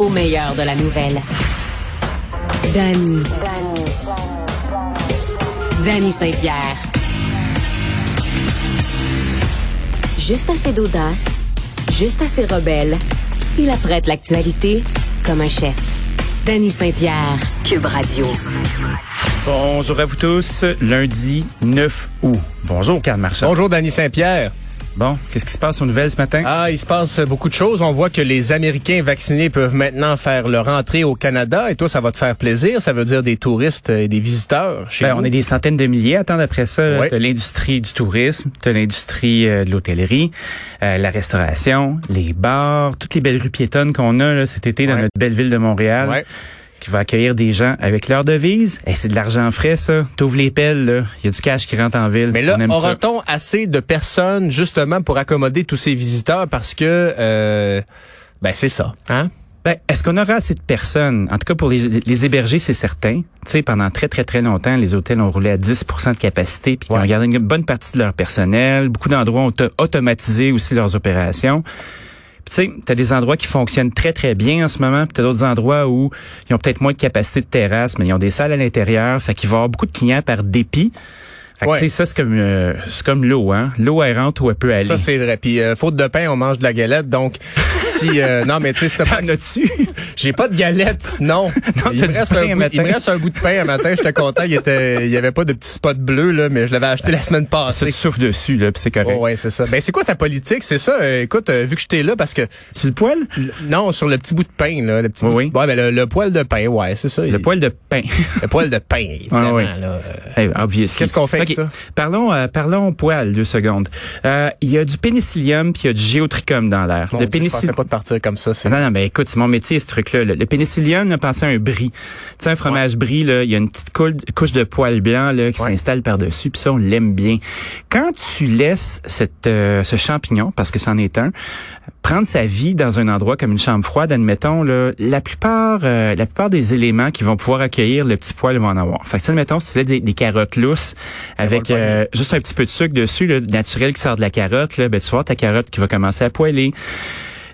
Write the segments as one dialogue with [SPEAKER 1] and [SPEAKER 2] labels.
[SPEAKER 1] au meilleur de la nouvelle. Danny. Danny Saint-Pierre. Juste assez d'audace, juste assez rebelle. Il apprête l'actualité comme un chef. Danny Saint-Pierre, Cube Radio.
[SPEAKER 2] Bonjour à vous tous, lundi 9 août. Bonjour, Karl Marchand.
[SPEAKER 3] Bonjour, Danny Saint-Pierre.
[SPEAKER 2] Bon, qu'est-ce qui se passe aux nouvelles ce matin?
[SPEAKER 3] Ah, il se passe beaucoup de choses. On voit que les Américains vaccinés peuvent maintenant faire leur entrée au Canada. Et toi, ça va te faire plaisir. Ça veut dire des touristes et des visiteurs chez
[SPEAKER 2] Ben, on est des centaines de milliers. Attends, après ça,
[SPEAKER 3] Ouais.
[SPEAKER 2] t'as l'industrie du tourisme, t'as l'industrie euh, de l'hôtellerie, euh, la restauration, les bars, toutes les belles rues piétonnes qu'on a là, cet été dans notre belle ville de Montréal.
[SPEAKER 3] Ouais.
[SPEAKER 2] Qui va accueillir des gens avec leur devise. Et c'est de l'argent frais, ça. T'ouvres les pelles, là. Il y a du cash qui rentre en ville.
[SPEAKER 3] Mais là, aura-t-on assez de personnes justement pour accommoder tous ces visiteurs? Parce que euh, ben c'est ça, hein?
[SPEAKER 2] Ben, est-ce qu'on aura assez de personnes? En tout cas, pour les, les héberger, c'est certain. Tu sais, pendant très, très, très longtemps, les hôtels ont roulé à 10% de capacité, puis ils
[SPEAKER 3] Ouais.
[SPEAKER 2] ont gardé une bonne partie de leur personnel. Beaucoup d'endroits ont auto- automatisé aussi leurs opérations. Tu sais, t'as des endroits qui fonctionnent très, très bien en ce moment, puis t'as d'autres endroits où ils ont peut-être moins de capacité de terrasse, mais ils ont des salles à l'intérieur, fait qu'il va avoir beaucoup de clients par dépit. Fait que
[SPEAKER 3] Ouais.
[SPEAKER 2] tu sais, ça, c'est comme, euh, c'est comme l'eau, hein. L'eau, elle rentre où elle peut aller.
[SPEAKER 3] Ça c'est vrai. Puis euh, faute de pain, on mange de la galette. Donc si euh, non mais tu sais pas
[SPEAKER 2] as-tu?
[SPEAKER 3] J'ai pas de galette, non. il, me reste un il me reste un bout de pain un matin, j'étais content, il était il y avait pas de petits spots bleus là, mais je l'avais acheté la semaine
[SPEAKER 2] Ça,
[SPEAKER 3] passée.
[SPEAKER 2] tu souffles dessus, là, puis c'est correct.
[SPEAKER 3] Oh, ouais, c'est ça. Ben c'est quoi ta politique, c'est ça euh, écoute, euh, vu que j'étais là parce que
[SPEAKER 2] Tu le poil?
[SPEAKER 3] non, sur le petit bout de pain là, le petit
[SPEAKER 2] Oui,
[SPEAKER 3] bout
[SPEAKER 2] oui.
[SPEAKER 3] Ouais, ben le, le poil de pain, ouais, c'est ça.
[SPEAKER 2] Le
[SPEAKER 3] Il-
[SPEAKER 2] poil de pain.
[SPEAKER 3] le poil de pain, évidemment
[SPEAKER 2] Ah, oui.
[SPEAKER 3] là. euh,
[SPEAKER 2] Hey.
[SPEAKER 3] Qu'est-ce qu'on fait Ça?
[SPEAKER 2] Parlons, euh, parlons poil, deux secondes. Euh, Il y a du pénicillium puis il y a du géotrichum dans l'air. le
[SPEAKER 3] pensais pas de partir comme ça, c'est
[SPEAKER 2] Non, non, ben écoute, c'est mon métier, ce truc-là. là. Le pénicillium, on a pensé à un brie. Tu sais, un fromage brie, là, il y a une petite couche de poil blanc là, qui
[SPEAKER 3] Ouais.
[SPEAKER 2] s'installe par-dessus, puis ça, on l'aime bien. Quand tu laisses cette, euh, ce champignon, parce que c'en est un, prendre sa vie dans un endroit comme une chambre froide, admettons, là, la plupart euh, la plupart des éléments qui vont pouvoir accueillir le petit poil vont en avoir. Fait que, admettons, si tu des, des carottes lousses avec euh, juste un petit peu de sucre dessus, là, naturel qui sort de la carotte, là, ben, tu voir ta carotte qui va commencer à poêler.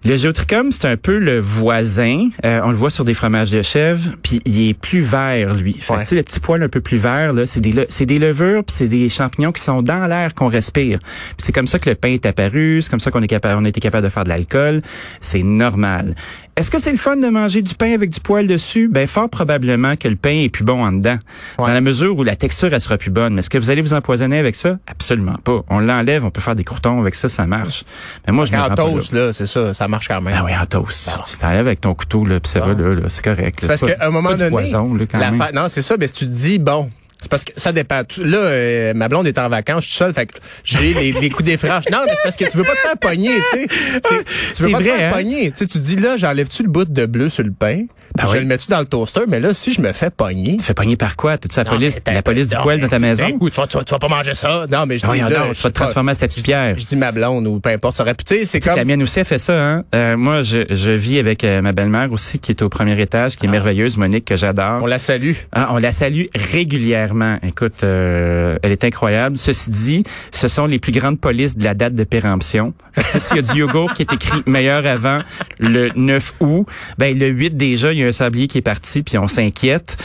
[SPEAKER 2] Le géotrichum, c'est un peu le voisin. Euh, on le voit sur des fromages de chèvre, puis il est plus vert, lui. Fait que,
[SPEAKER 3] Ouais.
[SPEAKER 2] tu sais, le petit poil un peu plus vert, là, c'est des, le- c'est des levures, puis c'est des champignons qui sont dans l'air qu'on respire. Puis c'est comme ça que le pain est apparu, c'est comme ça qu'on est capable, on a été capable de faire de l'alcool. C'est normal. Est-ce que c'est le fun de manger du pain avec du poil dessus? Ben, fort probablement que le pain est plus bon en dedans.
[SPEAKER 3] Ouais.
[SPEAKER 2] Dans la mesure où la texture, elle sera plus bonne. Mais est-ce que vous allez vous empoisonner avec ça? Absolument pas. On l'enlève, on peut faire des croutons avec ça, ça marche. Mais moi, je me
[SPEAKER 3] en
[SPEAKER 2] là.
[SPEAKER 3] toast là, c'est ça, ça marche quand même.
[SPEAKER 2] Ah oui, en toast. Tu t'enlèves avec ton couteau, là, puis ça va, là, là, c'est correct.
[SPEAKER 3] Parce qu'à un moment donné,
[SPEAKER 2] poison, là, quand
[SPEAKER 3] la
[SPEAKER 2] même.
[SPEAKER 3] fa- non, c'est ça, mais si tu te dis, bon, c'est parce que ça dépend. Là, euh, ma blonde est en vacances, je suis seul, fait que j'ai les, les coups des franches. Non, mais c'est parce que tu veux pas te faire pogner, tu sais. Tu veux pas te faire
[SPEAKER 2] hein?
[SPEAKER 3] pogner. Tu sais, tu te dis, là, j'enlève-tu le bout de bleu sur le pain?
[SPEAKER 2] Ben
[SPEAKER 3] je
[SPEAKER 2] oui?
[SPEAKER 3] le mets-tu dans le toaster? Mais là, si je me fais pogner...
[SPEAKER 2] Tu fais pogner par quoi? T'as-tu la
[SPEAKER 3] Non,
[SPEAKER 2] police, la police du
[SPEAKER 3] non,
[SPEAKER 2] poil
[SPEAKER 3] mais
[SPEAKER 2] dans ta maison?
[SPEAKER 3] d'un coup, tu, vas, tu vas- tu vas pas manger ça. Non, mais je dis,
[SPEAKER 2] Voyons
[SPEAKER 3] là,
[SPEAKER 2] tu vas te transformer en statue de pierre.
[SPEAKER 3] Je dis ma blonde ou peu importe, ça aurait pu, tu sais, c'est comme...
[SPEAKER 2] La mienne aussi, elle fait ça. Hein? Euh, moi, je, je vis avec euh, ma belle-mère aussi, qui est au premier étage, qui est merveilleuse, Monique, que j'adore.
[SPEAKER 3] Ah. On la salue.
[SPEAKER 2] Ah, on la salue régulièrement. Écoute, euh, elle est incroyable. Ceci dit, ce sont les plus grandes polices de la date de péremption. S'il y a du yogourt qui est écrit meilleur avant le 9 août, ben le 8 déjà, il y a un sablier qui est parti, puis on s'inquiète.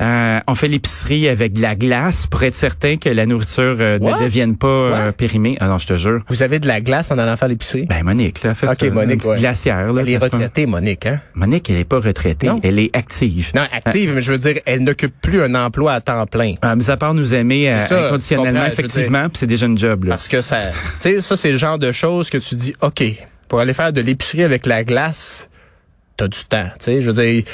[SPEAKER 2] Euh, on fait l'épicerie avec de la glace pour être certain que la nourriture euh, ne devienne pas euh, périmée. Ah non, je te jure.
[SPEAKER 3] Vous avez de la glace en allant faire l'épicerie?
[SPEAKER 2] Ben Monique, là, fait
[SPEAKER 3] Ok,
[SPEAKER 2] ça.
[SPEAKER 3] Monique,
[SPEAKER 2] Une petite
[SPEAKER 3] ouais.
[SPEAKER 2] glacière, là.
[SPEAKER 3] elle est
[SPEAKER 2] pas?
[SPEAKER 3] retraitée, Monique, hein?
[SPEAKER 2] Monique, elle est pas retraitée,
[SPEAKER 3] Non.
[SPEAKER 2] elle est active.
[SPEAKER 3] Non, active, mais je veux dire, elle n'occupe plus un emploi à temps plein.
[SPEAKER 2] Ah, mis à part nous aimer euh,
[SPEAKER 3] C'est ça,
[SPEAKER 2] inconditionnellement, effectivement, puis c'est déjà une job, là.
[SPEAKER 3] Parce que ça, tu sais, ça, c'est le genre de choses que tu dis, OK, pour aller faire de l'épicerie avec la glace, t'as du temps, tu sais, je veux dire,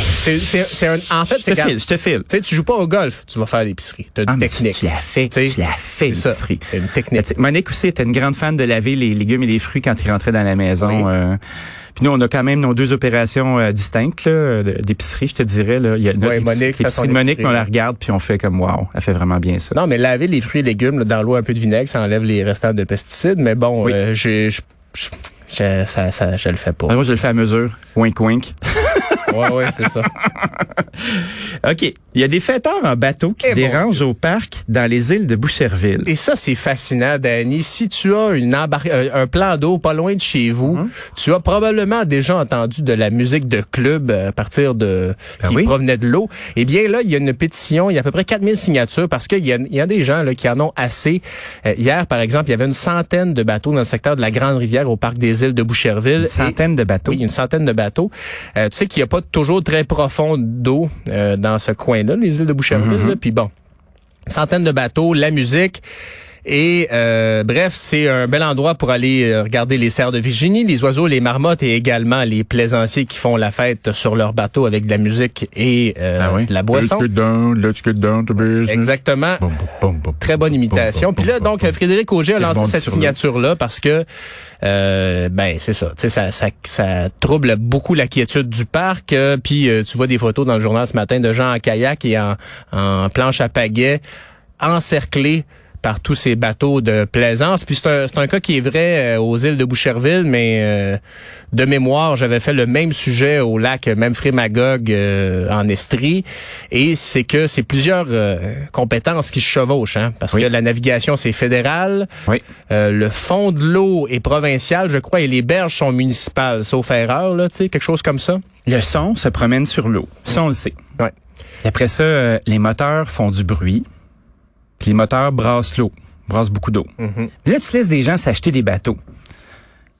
[SPEAKER 3] c'est, c'est, c'est un, en fait,
[SPEAKER 2] Je
[SPEAKER 3] c'est
[SPEAKER 2] te file, je te file.
[SPEAKER 3] tu sais, tu joues pas au golf, tu vas faire l'épicerie. T'as
[SPEAKER 2] Ah,
[SPEAKER 3] une technique.
[SPEAKER 2] tu l'as fait,
[SPEAKER 3] Tu sais,
[SPEAKER 2] tu l'as fait, l'épicerie.
[SPEAKER 3] c'est une technique.
[SPEAKER 2] Monique aussi était une grande fan de laver les légumes et les fruits quand il rentrait dans la maison.
[SPEAKER 3] Oui.
[SPEAKER 2] euh. puis nous, on a quand même nos deux opérations euh, distinctes là, d'épicerie, je te dirais. Là. Il y a notre
[SPEAKER 3] Ouais,
[SPEAKER 2] épicerie-
[SPEAKER 3] Monique
[SPEAKER 2] l'épicerie de Monique, on la regarde puis on fait comme wow, elle fait vraiment bien ça.
[SPEAKER 3] Non, mais laver les fruits et légumes là, dans l'eau un peu de vinaigre, ça enlève les restants de pesticides. Mais bon,
[SPEAKER 2] Oui.
[SPEAKER 3] euh, j'ai, je- ça, ça, je le fais pas.
[SPEAKER 2] Ah, moi, je le fais à mesure. Wink, wink.
[SPEAKER 3] ouais, ouais, c'est ça.
[SPEAKER 2] OK. Il y a des fêteurs en bateau qui
[SPEAKER 3] Eh, mon
[SPEAKER 2] dérangent au parc dans les îles de Boucherville.
[SPEAKER 3] Et ça, c'est fascinant, Danny. Si tu as une embar- euh, un plan d'eau pas loin de chez vous,
[SPEAKER 2] Mhm.
[SPEAKER 3] tu as probablement déjà entendu de la musique de club euh, à partir de
[SPEAKER 2] Ben
[SPEAKER 3] qui
[SPEAKER 2] oui.
[SPEAKER 3] provenait de l'eau. Eh bien là, il y a une pétition, il y a à peu près 4000 signatures parce qu'il y a, il y a des gens là, qui en ont assez. Euh, hier, par exemple, il y avait une centaine de bateaux dans le secteur de la Grande Rivière au parc des îles de Boucherville.
[SPEAKER 2] Une
[SPEAKER 3] Et-
[SPEAKER 2] centaine de bateaux.
[SPEAKER 3] oui, une centaine de bateaux. Euh, tu sais qu'il n'y a pas toujours très profond d'eau euh, dans ce coin-là, les îles de Boucherville. Là. Puis bon, une centaine de bateaux, la musique. Et euh, bref, c'est un bel endroit pour aller euh, regarder les cerfs de Virginie, les oiseaux, les marmottes et également les plaisanciers qui font la fête sur leur bateau avec de la musique et euh,
[SPEAKER 2] Ah oui.
[SPEAKER 3] de la boisson.
[SPEAKER 2] Let's get down, let's get down to business.
[SPEAKER 3] Exactement.
[SPEAKER 2] Boum, boum, boum, boum.
[SPEAKER 3] Très bonne imitation. Puis là, donc. Frédéric Auger a lancé cette signature-là parce que, euh, ben, c'est ça. Tu sais, ça, ça, ça trouble beaucoup la quiétude du parc. euh, puis, euh, tu vois des photos dans le journal ce matin de gens en kayak et en, en planche à pagaie encerclés par tous ces bateaux de plaisance. Puis c'est un, c'est un cas qui est vrai euh, aux îles de Boucherville, mais euh, de mémoire, j'avais fait le même sujet au lac Memphrey Magog euh, en Estrie. Et c'est que c'est plusieurs euh, compétences qui se chevauchent, hein, parce
[SPEAKER 2] Oui.
[SPEAKER 3] que la navigation, c'est fédéral.
[SPEAKER 2] Oui.
[SPEAKER 3] Euh, le fond de l'eau est provincial, je crois, et les berges sont municipales, sauf erreur, là, tu sais, quelque chose comme ça.
[SPEAKER 2] Le son se promène sur l'eau. Ça, on le sait.
[SPEAKER 3] Ouais.
[SPEAKER 2] Et après ça, les moteurs font du bruit. Les moteurs brassent l'eau, brassent beaucoup d'eau. Mais Là, tu laisses des gens s'acheter des bateaux.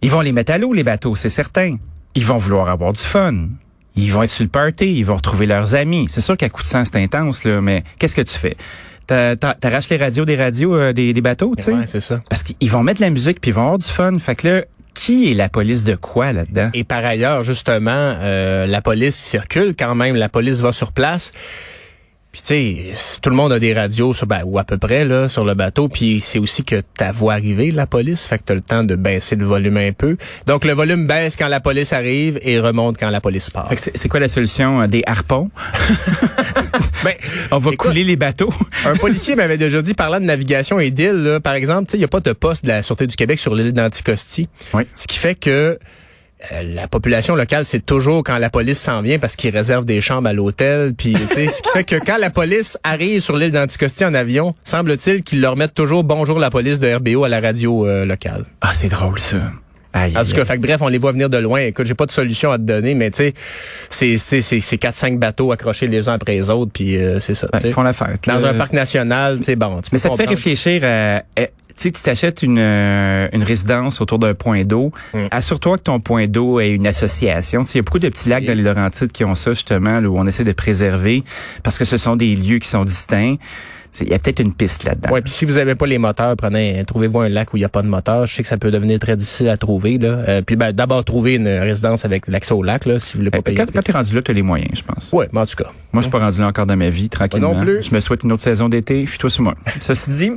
[SPEAKER 2] Ils vont les mettre à l'eau, les bateaux, c'est certain. Ils vont vouloir avoir du fun. Ils vont être sur le party, ils vont retrouver leurs amis. C'est sûr qu'à coup de sang, c'est intense, là, mais qu'est-ce que tu fais? T'a- t'a- T'arraches les radios des radios euh, des, des bateaux, tu sais?
[SPEAKER 3] Ouais, c'est ça.
[SPEAKER 2] Parce qu'ils vont mettre de la musique puis ils vont avoir du fun. Fait que là, qui est la police de quoi là-dedans?
[SPEAKER 3] Et par ailleurs, justement, euh, la police circule quand même, la police va sur place. Puis tu sais, tout le monde a des radios, sur, ben, ou à peu près, là, sur le bateau. Puis c'est aussi que ta voix arriver, la police. Fait que t'as le temps de baisser le volume un peu. Donc le volume baisse quand la police arrive et remonte quand la police part.
[SPEAKER 2] Fait que c'est quoi la solution? Euh, Des harpons?
[SPEAKER 3] Ben,
[SPEAKER 2] On va
[SPEAKER 3] Écoute,
[SPEAKER 2] couler les bateaux.
[SPEAKER 3] Un policier m'avait déjà dit, parlant de navigation et d'île, là, par exemple, tu sais, il n'y a pas de poste de la Sûreté du Québec sur l'île d'Anticosti.
[SPEAKER 2] Oui.
[SPEAKER 3] Ce qui fait que la population locale, c'est toujours quand la police s'en vient parce qu'ils réservent des chambres à l'hôtel. Puis, ce qui fait que quand la police arrive sur l'île d'Anticosti en avion, semble-t-il qu'ils leur mettent toujours bonjour la police de RBO à la radio euh, locale.
[SPEAKER 2] Ah, c'est drôle, ça. Aïe,
[SPEAKER 3] En tout cas, fait que bref, on les voit venir de loin. Écoute, j'ai pas de solution à te donner, mais tu sais, c'est c'est c'est c'est quatre cinq bateaux accrochés les uns après les autres, puis euh, c'est ça.
[SPEAKER 2] Ben, ils font la fête.
[SPEAKER 3] Dans un parc national, tu sais, bon, tu
[SPEAKER 2] Mais ça te fait réfléchir à... sais, tu t'achètes une, euh, une résidence autour d'un point d'eau.
[SPEAKER 3] Mm.
[SPEAKER 2] Assure-toi que ton point d'eau est une association. Il y a beaucoup de petits lacs dans les Laurentides qui ont ça, justement, là, où on essaie de préserver, parce que ce sont des lieux qui sont distincts. Il y a peut-être une piste là-dedans.
[SPEAKER 3] Ouais, puis si vous avez pas les moteurs, prenez, trouvez-vous un lac où il y a pas de moteur. Je sais que ça peut devenir très difficile à trouver là. Euh, puis ben, d'abord trouver une résidence avec l'accès au lac là, si vous voulez pas
[SPEAKER 2] Euh,
[SPEAKER 3] payer.
[SPEAKER 2] Quand, quand t'es rendu là, t'as les moyens, je pense.
[SPEAKER 3] Ouais, mais en tout cas.
[SPEAKER 2] Moi, je suis pas rendu là encore dans ma vie, tranquillement.
[SPEAKER 3] non plus.
[SPEAKER 2] Je me souhaite une autre saison d'été. Fuis-toi sur moi. Ceci dit,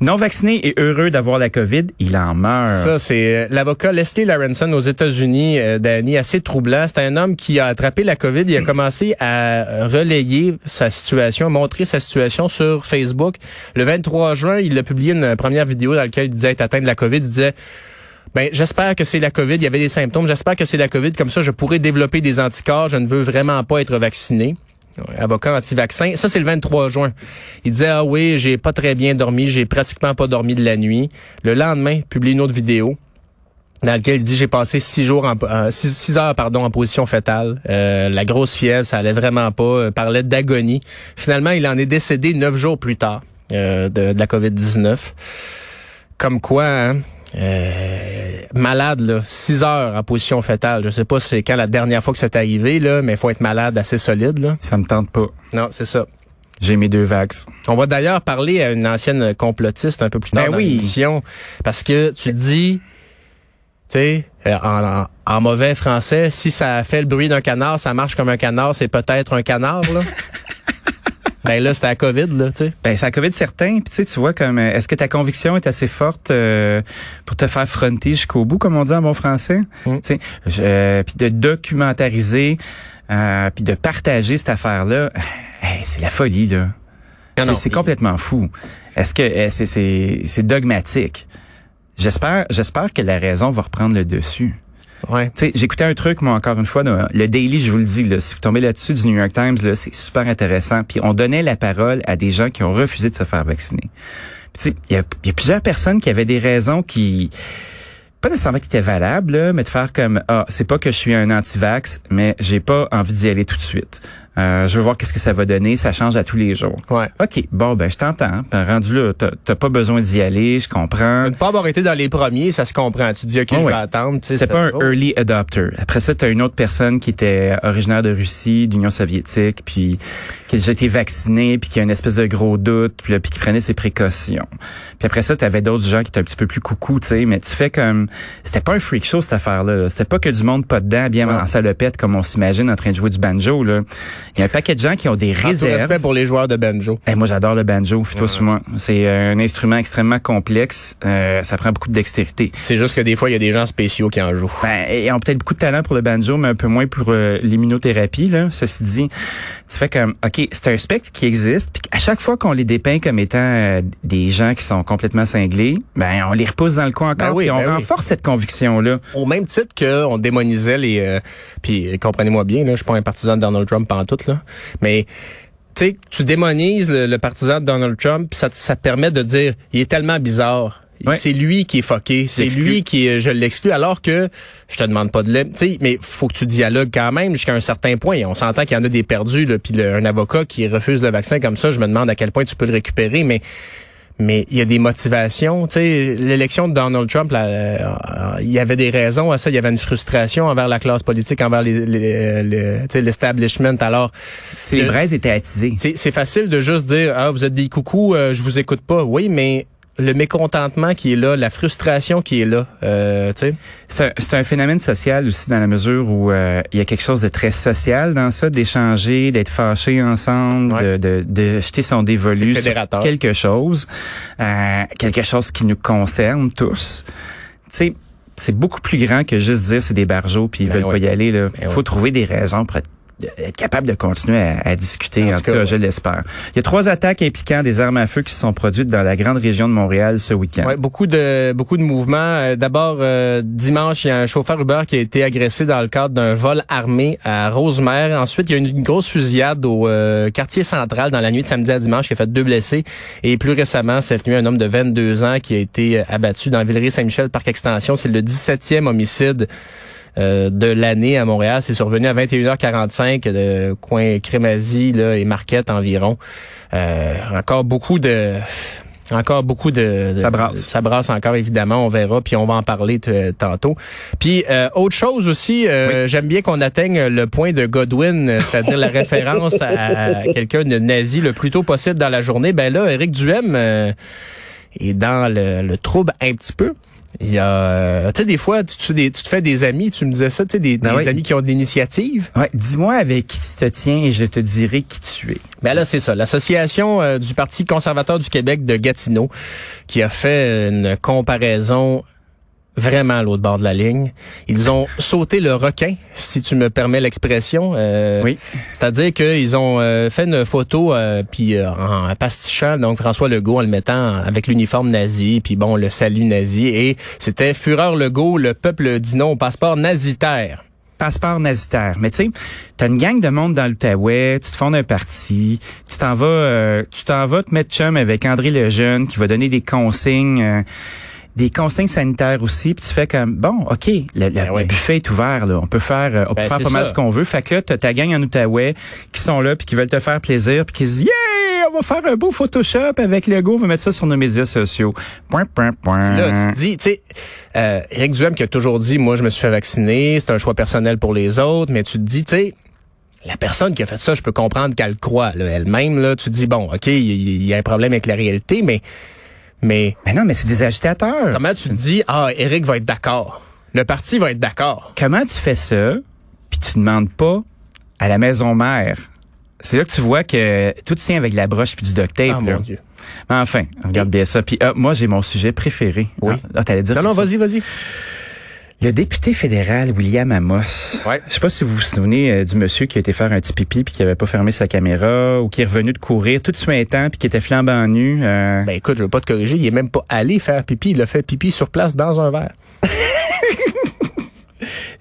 [SPEAKER 2] non vacciné et heureux d'avoir la COVID, il en meurt.
[SPEAKER 3] Ça, c'est euh, l'avocat Leslie Larenson aux États-Unis, euh, Danny, assez troublant. C'est un homme qui a attrapé la COVID. Il a commencé à relayer sa situation, montrer sa situation sur Facebook. Le 23 juin, il a publié une première vidéo dans laquelle il disait être atteint de la COVID. Il disait ben, j'espère que c'est la COVID. Il y avait des symptômes. J'espère que c'est la COVID. Comme ça, je pourrais développer des anticorps. Je ne veux vraiment pas être vacciné. Avocat anti-vaccin. Ça, c'est le 23 juin. Il disait, ah oui, j'ai pas très bien dormi. J'ai pratiquement pas dormi de la nuit. Le lendemain, il publie une autre vidéo dans lequel il dit j'ai passé six jours en euh, six, heures pardon en position fétale. Euh, la grosse fièvre ça allait vraiment pas. Euh, parlait d'agonie. Finalement il en est décédé neuf jours plus tard de, de, la Covid 19 comme quoi hein, malade là six heures en position fétale. Je sais pas c'est quand la dernière fois que c'est arrivé là mais faut être malade assez solide là.
[SPEAKER 2] Ça me tente pas.
[SPEAKER 3] Non c'est ça.
[SPEAKER 2] J'ai mes deux vax.
[SPEAKER 3] On va d'ailleurs parler à une ancienne complotiste un peu plus tard ben dans oui. l'émission parce que tu dis sais, euh, en, en, mauvais français, si ça fait le bruit d'un canard, ça marche comme un canard, c'est peut-être un canard, là. ben là, c'était la COVID, là, tu sais.
[SPEAKER 2] Ben, c'est la COVID certain. Puis tu sais, tu vois, comme, euh, est-ce que ta conviction est assez forte euh, pour te faire fronter jusqu'au bout, comme on dit en bon français? Mm. Tu sais, puis de documentariser, puis de partager cette affaire-là, c'est la folie, là. C'est complètement fou. Est-ce que c'est c'est dogmatique? J'espère, j'espère que la raison va reprendre le dessus.
[SPEAKER 3] Ouais.
[SPEAKER 2] J'écoutais un truc, moi, encore une fois, le Daily, je vous le dis, là, si vous tombez là-dessus du New York Times, là, c'est super intéressant. Puis on donnait la parole à des gens qui ont refusé de se faire vacciner. Il y a, y a plusieurs personnes qui avaient des raisons qui pas nécessairement qui étaient valables, mais de faire comme ah c'est pas que je suis un anti-vax, mais j'ai pas envie d'y aller tout de suite. Euh, je veux voir qu'est-ce que ça va donner. Ça change à tous les jours.
[SPEAKER 3] Ouais.
[SPEAKER 2] OK, bon, ben je t'entends. Ben, rendu là, t'as pas besoin d'y aller, je comprends.
[SPEAKER 3] Ne pas avoir été dans les premiers, ça se comprend. Tu dis, OK, je vais attendre.
[SPEAKER 2] C'était pas un early adopter. Après ça, tu as une autre personne qui était originaire de Russie, d'Union soviétique, puis qui a déjà été vaccinée, puis qui a une espèce de gros doute, puis, puis qui prenait ses précautions. Puis après ça, tu avais d'autres gens qui étaient un petit peu plus coucou, tu sais, mais tu fais comme... C'était pas un freak show, cette affaire-là. C'était pas que du monde pas dedans, bien en salopette, comme on s'imagine en train de jouer du banjo, là. Il y a un paquet de gens qui ont des réserves.
[SPEAKER 3] respect pour les joueurs de banjo.
[SPEAKER 2] Eh, moi, j'adore le banjo. Fais-toi moi. C'est un instrument extrêmement complexe. Euh, ça prend beaucoup de dextérité.
[SPEAKER 3] C'est juste que des fois, il y a des gens spéciaux qui en jouent.
[SPEAKER 2] Ben, ils ont peut-être beaucoup de talent pour le banjo, mais un peu moins pour euh, l'immunothérapie. Là. Ceci dit, tu fais comme, OK, c'est un spectre qui existe. Puis à chaque fois qu'on les dépeint comme étant euh, des gens qui sont complètement cinglés, ben on les repousse dans le coin encore. Ben oui, on ben renforce cette conviction-là.
[SPEAKER 3] Au même titre qu'on démonisait les... puis comprenez-moi bien, là, je suis pas un partisan de Donald Trump en tout, là. Mais tu sais, tu démonises le, partisan de Donald Trump, puis ça, ça te permet de dire, il est tellement bizarre. C'est lui qui est foqué, c'est lui qui est, je l'exclus alors que je te demande pas de l'aide, tu sais, mais faut que tu dialogues quand même jusqu'à un certain point. On s'entend qu'il y en a des perdus là, puis un avocat qui refuse le vaccin comme ça, je me demande à quel point tu peux le récupérer, mais mais il y a des motivations. Tu sais, l'élection de Donald Trump, là, euh, il y avait des raisons à ça. Il y avait une frustration envers la classe politique, envers l'establishment. Les, Alors,
[SPEAKER 2] les braises étaient attisées.
[SPEAKER 3] C'est facile de juste dire, ah, vous êtes des coucous, euh, je vous écoute pas. Oui, mais le mécontentement qui est là, la frustration qui est là. Euh,
[SPEAKER 2] c'est un, phénomène social aussi dans la mesure où euh, il y a quelque chose de très social dans ça, d'échanger, d'être fâché ensemble, de, de, jeter son dévolu sur quelque chose, euh, quelque chose qui nous concerne tous. Tu sais, c'est beaucoup plus grand que juste dire c'est des barjots puis ils ben veulent pas y aller. Il ben faut trouver des raisons pour être être capable de continuer à, discuter. En, tout cas, je l'espère. Il y a trois attaques impliquant des armes à feu qui se sont produites dans la grande région de Montréal ce week-end.
[SPEAKER 3] Ouais, beaucoup de beaucoup de mouvements. Euh, d'abord, euh, dimanche, il y a un chauffeur Uber qui a été agressé dans le cadre d'un vol armé à Rosemère. Ensuite, il y a une, une grosse fusillade au euh, quartier central dans la nuit de samedi à dimanche qui a fait deux blessés. Et plus récemment, cette nuit, un homme de 22 ans qui a été abattu dans Villeray-Saint-Michel, parc extension. C'est le 17e homicide euh, de l'année à Montréal. C'est survenu à 21h45 de coin Crémazie là, et Marquette environ. Euh, encore beaucoup de encore beaucoup de,
[SPEAKER 2] ça brasse.
[SPEAKER 3] ça brasse encore évidemment. On verra puis on va en parler tantôt. Puis euh, autre chose aussi j'aime bien qu'on atteigne le point de Godwin c'est-à-dire la référence à, quelqu'un de nazi le plus tôt possible dans la journée. Ben là Éric Duhem est dans le trouble un petit peu il y a, euh, tu sais, des fois, tu, tu, te fais des amis, tu me disais ça, tu sais, des, ben amis qui ont de l'initiative.
[SPEAKER 2] Ouais, dis-moi avec qui tu te tiens et je te dirai qui tu es.
[SPEAKER 3] Ben là, c'est ça. L'association euh, du Parti conservateur du Québec de Gatineau qui a fait une comparaison vraiment à l'autre bord de la ligne. Ils ont sauté le requin, si tu me permets l'expression.
[SPEAKER 2] Euh, oui.
[SPEAKER 3] C'est-à-dire qu'ils ont euh, fait une photo euh, puis euh, en pastichant donc François Legault en le mettant avec l'uniforme nazi puis bon le salut nazi et c'était Fureur Legault, le peuple dit non au passeport nazitaire
[SPEAKER 2] passeport nazitaire. Mais tu sais, t'as une gang de monde dans l'Outaouais, tu te fondes un parti, tu t'en vas, tu t'en vas te mettre chum avec André Lejeune qui va donner des consignes des consignes sanitaires aussi, puis tu fais comme bon, ok, le, le-
[SPEAKER 3] Ben oui.
[SPEAKER 2] le buffet est ouvert là, on peut faire, euh, on
[SPEAKER 3] Ben,
[SPEAKER 2] peut faire
[SPEAKER 3] c'est
[SPEAKER 2] pas mal ce qu'on veut. Fait que là, t'as ta gang en Outaouais qui sont là puis qui veulent te faire plaisir puis qui se disent yeah, on va faire un beau Photoshop avec le go, on va mettre ça sur nos médias sociaux. Point, point, point.
[SPEAKER 3] Là, tu te dis, tu sais, euh, Duhem qui a toujours dit, moi, je me suis fait vacciner, c'est un choix personnel pour les autres, mais tu te dis, tu sais, la personne qui a fait ça, je peux comprendre qu'elle le croit, là, elle-même, là, tu te dis, bon, OK, il y, il y a un problème avec la réalité, mais, mais
[SPEAKER 2] Ben non, mais c'est des agitateurs.
[SPEAKER 3] comment tu te dis, ah, Éric va être d'accord? Le parti va être d'accord.
[SPEAKER 2] Comment tu fais ça puis tu demandes pas à la maison mère? C'est là que tu vois que tout tient avec la broche puis du duct tape.
[SPEAKER 3] Ah,
[SPEAKER 2] là.
[SPEAKER 3] mon Dieu.
[SPEAKER 2] Mais Enfin, regarde bien ça. Puis ah, moi, j'ai mon sujet préféré.
[SPEAKER 3] Oui.
[SPEAKER 2] Ah, ah, t'allais dire
[SPEAKER 3] Non, non, vas-y, vas-y.
[SPEAKER 2] Le député fédéral William Amos.
[SPEAKER 3] Ouais.
[SPEAKER 2] Je sais pas si vous vous souvenez euh, du monsieur qui a été faire un petit pipi puis qui avait pas fermé sa caméra ou qui est revenu de courir tout suintant puis qui était flambant nu. euh,
[SPEAKER 3] Ben écoute, je veux pas te corriger, il est même pas allé faire pipi, il a fait pipi sur place dans un verre.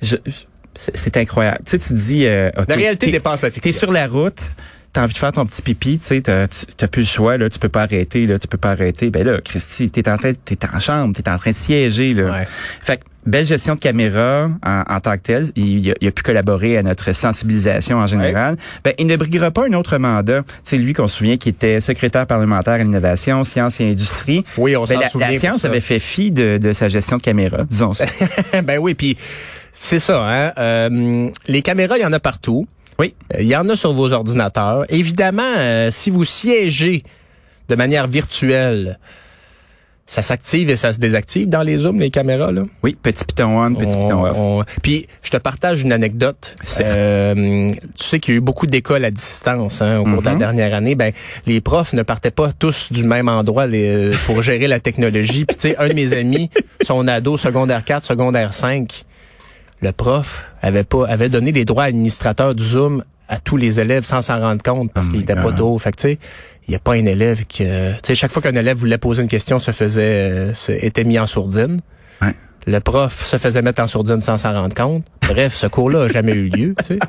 [SPEAKER 2] je- c'est c'est incroyable. Tu sais, tu dis... euh,
[SPEAKER 3] La réalité
[SPEAKER 2] t'es-
[SPEAKER 3] dépasse la
[SPEAKER 2] T'es
[SPEAKER 3] fiction.
[SPEAKER 2] sur la route, t'as envie de faire ton petit pipi, tu sais, t'as plus le choix, là, tu peux pas arrêter, là, tu peux pas arrêter. Ben là, Christy, t'es en train, t'es en chambre, t'es en train de siéger, là.
[SPEAKER 3] Ouais.
[SPEAKER 2] Fait que, belle gestion de caméra en, en tant que telle. Il, a, il a pu collaborer à notre sensibilisation en général. Ben, il ne briguera pas un autre mandat. C'est lui qu'on se souvient qui était secrétaire parlementaire à l'innovation, sciences et industrie.
[SPEAKER 3] Oui, on
[SPEAKER 2] Ben,
[SPEAKER 3] s'en
[SPEAKER 2] la,
[SPEAKER 3] souvient
[SPEAKER 2] la science avait fait fi de, de sa gestion de caméra, disons ça.
[SPEAKER 3] ben oui, puis c'est ça. Hein? Euh, les caméras, il y en a partout.
[SPEAKER 2] Oui.
[SPEAKER 3] Euh, Il y en a sur vos ordinateurs. Évidemment, euh, si vous siégez de manière virtuelle, ça s'active et ça se désactive dans les zooms, les caméras. Là?
[SPEAKER 2] Oui, petit piton on, petit
[SPEAKER 3] On-
[SPEAKER 2] piton off.
[SPEAKER 3] on- Puis, je te partage une anecdote.
[SPEAKER 2] C'est-
[SPEAKER 3] Euh, tu sais qu'il y a eu beaucoup d'écoles à distance hein, au cours de la
[SPEAKER 2] Mhm.
[SPEAKER 3] dernière année. Ben, les profs ne partaient pas tous du même endroit les- pour gérer la technologie. Puis, tu sais, un de mes amis, son ado secondaire 4, secondaire 5, le prof avait pas avait donné les droits administrateurs du Zoom à tous les élèves sans s'en rendre compte parce
[SPEAKER 2] Oh
[SPEAKER 3] qu'il
[SPEAKER 2] my
[SPEAKER 3] était pas drôle. Fait que, tu sais, il n'y a pas un élève qui... euh, Tu sais, chaque fois qu'un élève voulait poser une question, se faisait... euh, se- était mis en sourdine.
[SPEAKER 2] Ouais.
[SPEAKER 3] Le prof se faisait mettre en sourdine sans s'en rendre compte. Bref, ce cours-là n'a jamais eu lieu. Tu sais.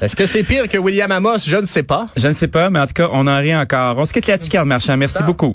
[SPEAKER 3] Est-ce que c'est pire que William Amos? Je ne sais pas.
[SPEAKER 2] Je ne sais pas, mais en tout cas, on en rit encore. On se quitte là-dessus, Carl Marchand. Merci beaucoup.